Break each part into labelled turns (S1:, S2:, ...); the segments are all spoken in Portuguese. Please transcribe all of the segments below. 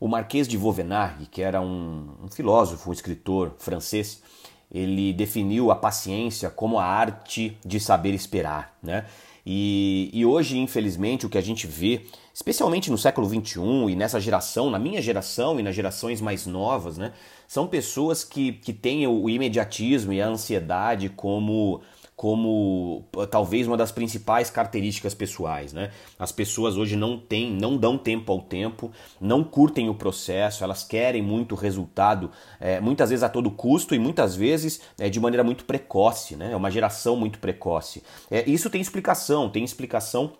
S1: O Marquês de Vauvenargues, que era um, um filósofo, um escritor francês, ele definiu a paciência como a arte de saber esperar, né? E, e, hoje, infelizmente, o que a gente vê, especialmente no século XXI e nessa geração, na minha geração e nas gerações mais novas, né, são pessoas que, que têm o imediatismo e a ansiedade como como talvez uma das principais características pessoais, né? As pessoas hoje não têm, não dão tempo ao tempo, não curtem o processo, elas querem muito resultado, é, muitas vezes a todo custo e muitas vezes é, de maneira muito precoce, né? É uma geração muito precoce. É, isso tem explicação, tem explicação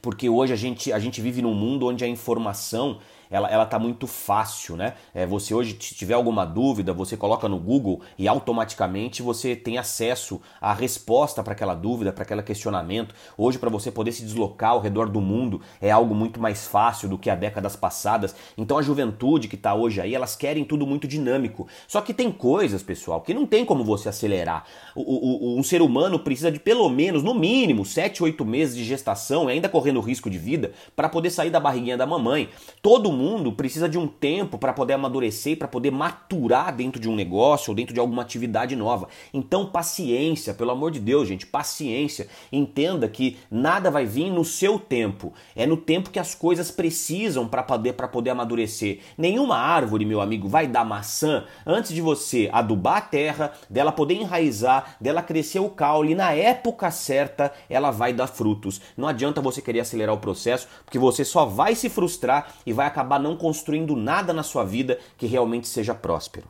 S1: porque hoje a gente, a gente vive num mundo onde a informação ela, ela tá muito fácil, né? É, você hoje, se tiver alguma dúvida, você coloca no Google e automaticamente você tem acesso à resposta para aquela dúvida, para aquele questionamento. Hoje, para você poder se deslocar ao redor do mundo, é algo muito mais fácil do que há décadas passadas. Então a juventude que está hoje aí, elas querem tudo muito dinâmico. Só que tem coisas, pessoal, que não tem como você acelerar. O, o, um ser humano precisa de pelo menos, no mínimo, 7, 8 meses de gestação, ainda correndo risco de vida, para poder sair da barriguinha da mamãe. Todo mundo mundo precisa de um tempo para poder amadurecer, para poder maturar dentro de um negócio ou dentro de alguma atividade nova. Então, paciência, pelo amor de Deus, gente, paciência. Entenda que nada vai vir no seu tempo. É no tempo que as coisas precisam para poder, poder amadurecer. Nenhuma árvore, meu amigo, vai dar maçã antes de você adubar a terra, dela poder enraizar, dela crescer o caule e na época certa ela vai dar frutos. Não adianta você querer acelerar o processo, porque você só vai se frustrar e vai acabar acabar não construindo nada na sua vida que realmente seja próspero.